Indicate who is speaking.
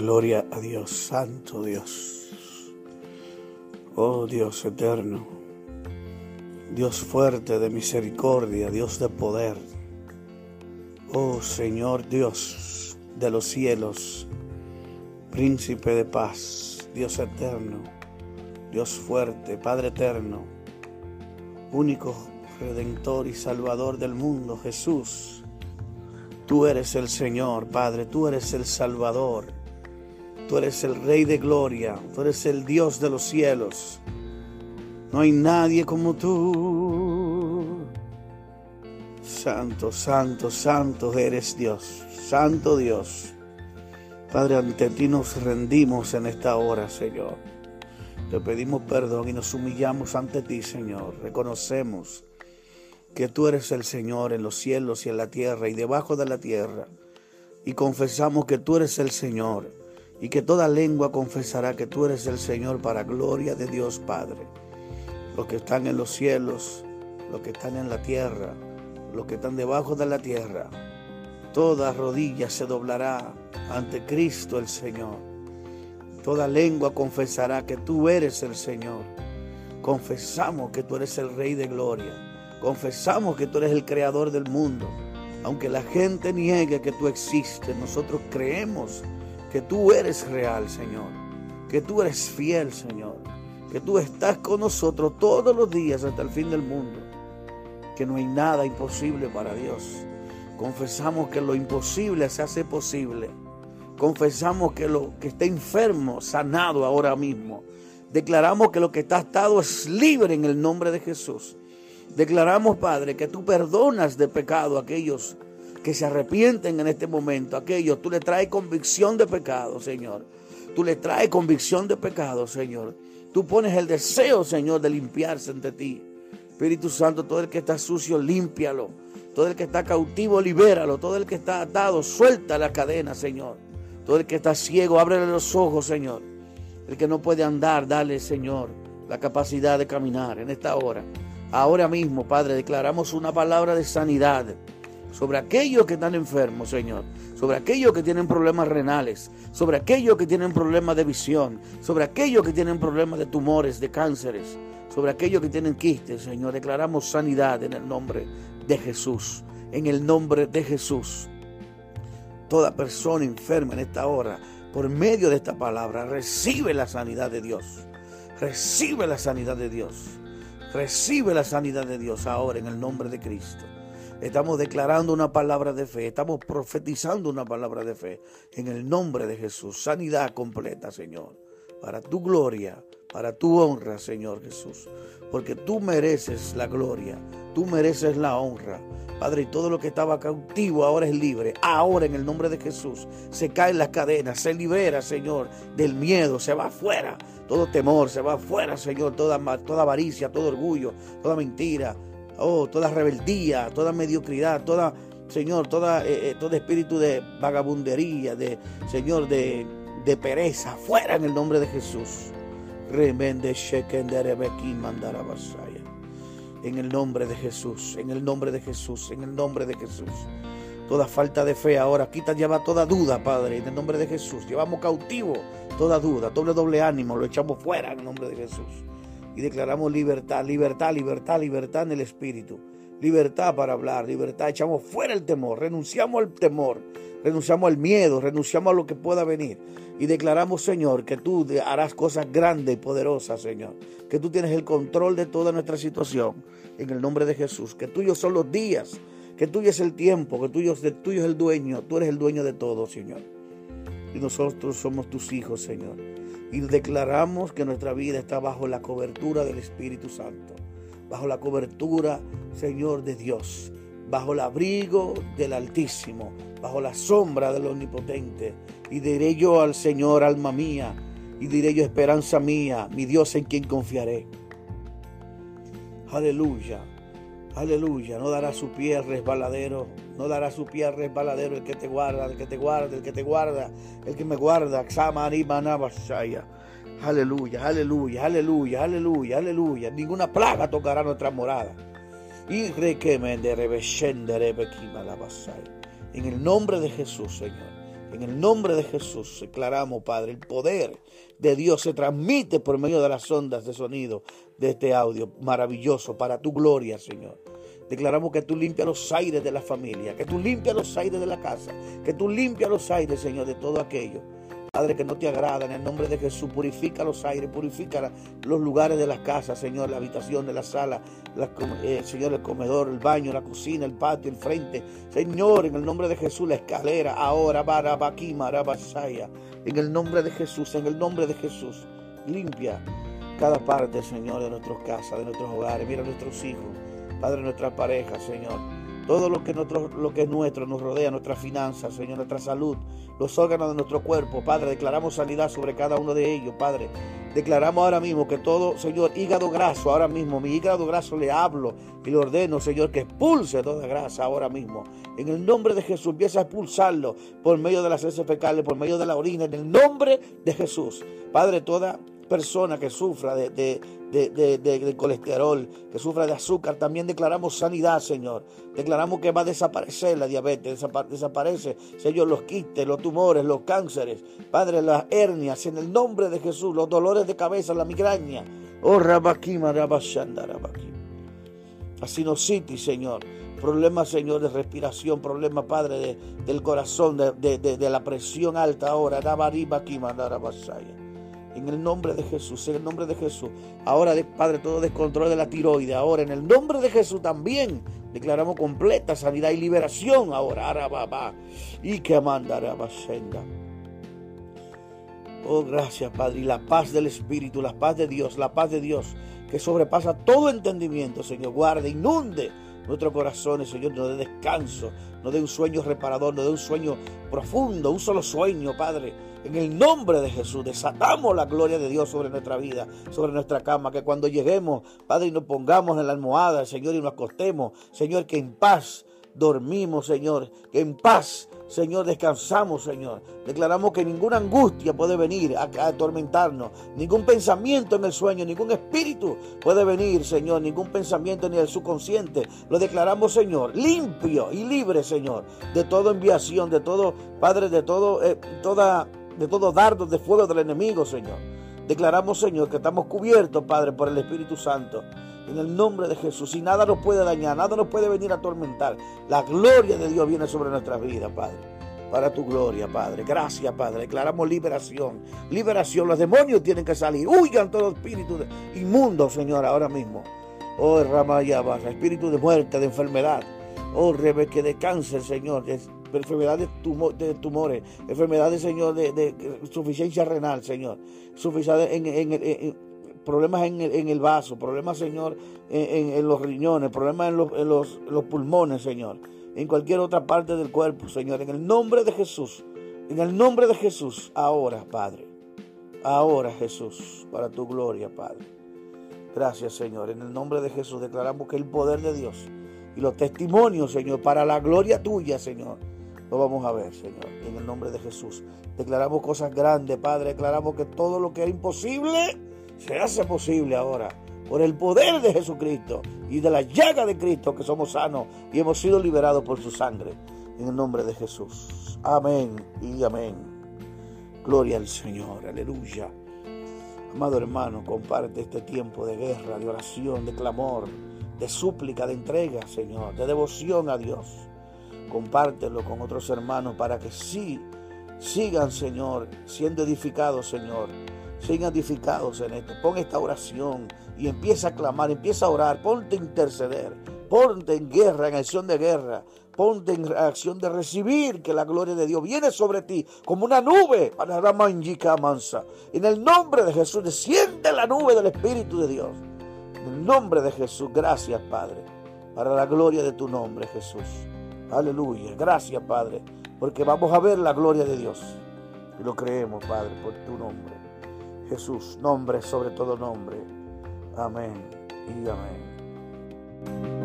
Speaker 1: Gloria a Dios, Santo Dios. Oh Dios eterno, Dios fuerte de misericordia, Dios de poder. Oh Señor Dios de los cielos, Príncipe de paz, Dios eterno, Dios fuerte, Padre eterno, único Redentor y Salvador del mundo, Jesús. Tú eres el Señor, Padre, tú eres el Salvador. Tú eres el Rey de Gloria, tú eres el Dios de los cielos. No hay nadie como tú. Santo, santo, santo eres Dios, santo Dios. Padre, ante ti nos rendimos en esta hora, Señor. Te pedimos perdón y nos humillamos ante ti, Señor. Reconocemos que tú eres el Señor en los cielos y en la tierra y debajo de la tierra. Y confesamos que tú eres el Señor y que toda lengua confesará que tú eres el Señor para gloria de Dios Padre. Los que están en los cielos, los que están en la tierra, los que están debajo de la tierra, toda rodilla se doblará ante Cristo el Señor. Toda lengua confesará que tú eres el Señor. Confesamos que tú eres el Rey de Gloria. Confesamos que tú eres el Creador del mundo. Aunque la gente niegue que tú existes, nosotros creemos que tú eres real, Señor, que tú eres fiel, Señor, que tú estás con nosotros todos los días hasta el fin del mundo, que no hay nada imposible para Dios. Confesamos que lo imposible se hace posible. Confesamos que lo que está enfermo, sanado ahora mismo. Declaramos que lo que está atado es libre en el nombre de Jesús. Declaramos, Padre, que tú perdonas de pecado a aquellos que se arrepienten en este momento, aquellos, tú le traes convicción de pecado, Señor. Tú le traes convicción de pecado, Señor. Tú pones el deseo, Señor, de limpiarse ante ti. Espíritu Santo, todo el que está sucio, límpialo. Todo el que está cautivo, libéralo. Todo el que está atado, suelta la cadena, Señor. Todo el que está ciego, ábrele los ojos, Señor. El que no puede andar, dale, Señor, la capacidad de caminar en esta hora. Ahora mismo, Padre, declaramos una palabra de sanidad sobre aquellos que están enfermos, Señor, sobre aquellos que tienen problemas renales, sobre aquellos que tienen problemas de visión, sobre aquellos que tienen problemas de tumores, de cánceres, sobre aquellos que tienen quistes, Señor. Declaramos sanidad en el nombre de Jesús, en el nombre de Jesús. Toda persona enferma en esta hora, por medio de esta palabra, recibe la sanidad de Dios. Recibe la sanidad de Dios. Recibe la sanidad de Dios ahora en el nombre de Cristo. Estamos declarando una palabra de fe, estamos profetizando una palabra de fe en el nombre de Jesús. Sanidad completa, Señor, para tu gloria, para tu honra, Señor Jesús. Porque tú mereces la gloria, tú mereces la honra. Padre, y todo lo que estaba cautivo ahora es libre. Ahora en el nombre de Jesús se caen las cadenas, se libera, Señor, del miedo, se va afuera. Todo temor se va afuera, Señor, toda, toda avaricia, todo orgullo, toda mentira, oh, toda rebeldía, toda mediocridad, toda, Señor, toda, eh, eh, todo espíritu de vagabundería, de, Señor, de, de pereza, fuera en el nombre de Jesús. En el nombre de Jesús, en el nombre de Jesús, en el nombre de Jesús. Toda falta de fe ahora, quita, lleva toda duda, Padre, en el nombre de Jesús. Llevamos cautivo toda duda, doble, doble ánimo, lo echamos fuera en el nombre de Jesús y declaramos libertad, libertad, libertad, libertad en el Espíritu. Libertad para hablar, libertad. Echamos fuera el temor, renunciamos al temor, renunciamos al miedo, renunciamos a lo que pueda venir. Y declaramos, Señor, que tú harás cosas grandes y poderosas, Señor. Que tú tienes el control de toda nuestra situación. En el nombre de Jesús. Que tuyos son los días. Que tuyo es el tiempo. Que tuyo, tuyo es el dueño. Tú eres el dueño de todo, Señor. Y nosotros somos tus hijos, Señor y declaramos que nuestra vida está bajo la cobertura del Espíritu Santo, bajo la cobertura, Señor, de Dios, bajo el abrigo del Altísimo, bajo la sombra del Omnipotente. Y diré yo al Señor, alma mía, y diré yo, esperanza mía, mi Dios en quien confiaré. Aleluya. Aleluya, no dará su pie resbaladero, no dará su pie resbaladero el que te guarda, el que te guarda, el que te guarda, el que me guarda. Aleluya, aleluya, aleluya, aleluya, aleluya. Ninguna plaga tocará nuestra morada. Y En el nombre de Jesús, Señor. En el nombre de Jesús declaramos, Padre, el poder de Dios se transmite por medio de las ondas de sonido de este audio maravilloso para tu gloria, Señor. Declaramos que tú limpias los aires de la familia, que tú limpias los aires de la casa, que tú limpias los aires, Señor, de todo aquello Padre, que no te agrada, en el nombre de Jesús, purifica los aires, purifica los lugares de las casas, Señor, la habitación de la sala, eh, Señor, el comedor, el baño, la cocina, el patio, el frente. Señor, en el nombre de Jesús, la escalera, ahora, Barabakima, Rabasaya. En el nombre de Jesús, en el nombre de Jesús, limpia cada parte, Señor, de nuestras casas, de nuestros hogares. Mira a nuestros hijos, Padre, nuestras parejas, Señor todo lo que, lo que es nuestro nos rodea, nuestras finanzas, Señor, nuestra salud, los órganos de nuestro cuerpo, Padre, declaramos sanidad sobre cada uno de ellos, Padre. Declaramos ahora mismo que todo, Señor, hígado graso, ahora mismo, mi hígado graso le hablo y le ordeno, Señor, que expulse toda grasa ahora mismo. En el nombre de Jesús, empieza a expulsarlo por medio de las heces fecales, por medio de la orina, en el nombre de Jesús. Padre, toda persona que sufra de, de, colesterol, que sufra de azúcar, también declaramos sanidad, Señor. Declaramos que va a desaparecer la diabetes, desaparece, Señor, los quistes, los tumores, los cánceres, Padre, las hernias, en el nombre de Jesús, los dolores de cabeza, la migraña. Oh, Rabakima, Rabashanda, Rabakim. Asinocitis, Señor. Problemas, Señor, de respiración, problemas, Padre, del corazón, de, la presión alta ahora. Rabariba, Rabashaya. En el nombre de Jesús, en el nombre de Jesús. Ahora, Padre, todo descontrol de la tiroide. Ahora, en el nombre de Jesús también declaramos completa sanidad y liberación. Ahora, arababa. Y que mandará senda. Oh, gracias, Padre. Y la paz del Espíritu, la paz de Dios, la paz de Dios que sobrepasa todo entendimiento, Señor. Guarde, inunde nuestros corazones, Señor, nos dé descanso, nos dé un sueño reparador, nos dé un sueño profundo, un solo sueño, Padre. En el nombre de Jesús, desatamos la gloria de Dios sobre nuestra vida, sobre nuestra cama, que cuando lleguemos, Padre, y nos pongamos en la almohada, Señor, y nos acostemos, Señor, que en paz dormimos, Señor, que en paz, Señor, descansamos, Señor. Declaramos que ninguna angustia puede venir a, atormentarnos, ningún pensamiento en el sueño, ningún espíritu puede venir, Señor, ningún pensamiento ni el subconsciente. Lo declaramos, Señor, limpio y libre, Señor, de toda enviación, de todo, Padre, de todo, eh, toda de todo dardo de fuego del enemigo, Señor. Declaramos, Señor, que estamos cubiertos, Padre, por el Espíritu Santo. En el nombre de Jesús. Y nada nos puede dañar, nada nos puede venir a atormentar. La gloria de Dios viene sobre nuestras vidas, Padre. Para tu gloria, Padre. Gracias, Padre. Declaramos liberación. Liberación. Los demonios tienen que salir. Huyan todos los espíritus inmundos, Señor, ahora mismo. Oh, Ramaya espíritu de muerte, de enfermedad. Oh, Rebeque de cáncer, Señor enfermedades de tumores, enfermedades, Señor, de, suficiencia renal, Señor, en, problemas en el, vaso, problemas, Señor, en, los riñones, problemas en, los, los pulmones, Señor, en cualquier otra parte del cuerpo, Señor, en el nombre de Jesús, en el nombre de Jesús, ahora, Padre, ahora, Jesús, para tu gloria, Padre. Gracias, Señor. En el nombre de Jesús declaramos que el poder de Dios y los testimonios, Señor, para la gloria tuya, Señor, lo vamos a ver, Señor, en el nombre de Jesús. Declaramos cosas grandes, Padre. Declaramos que todo lo que era imposible se hace posible ahora. Por el poder de Jesucristo y de la llaga de Cristo que somos sanos y hemos sido liberados por su sangre. En el nombre de Jesús. Amén y amén. Gloria al Señor. Aleluya. Amado hermano, comparte este tiempo de guerra, de oración, de clamor, de súplica, de entrega, Señor, de devoción a Dios compártelo con otros hermanos para que sí sigan, Señor, siendo edificados, Señor. Sigan edificados en esto. Pon esta oración y empieza a clamar, empieza a orar, ponte a interceder, ponte en guerra, en acción de guerra, ponte en acción de recibir que la gloria de Dios viene sobre ti como una nube mansa. En el nombre de Jesús, desciende la nube del Espíritu de Dios. En el nombre de Jesús, gracias Padre, para la gloria de tu nombre, Jesús. Aleluya. Gracias, Padre, porque vamos a ver la gloria de Dios. Y lo creemos, Padre, por tu nombre. Jesús, nombre sobre todo nombre. Amén y amén.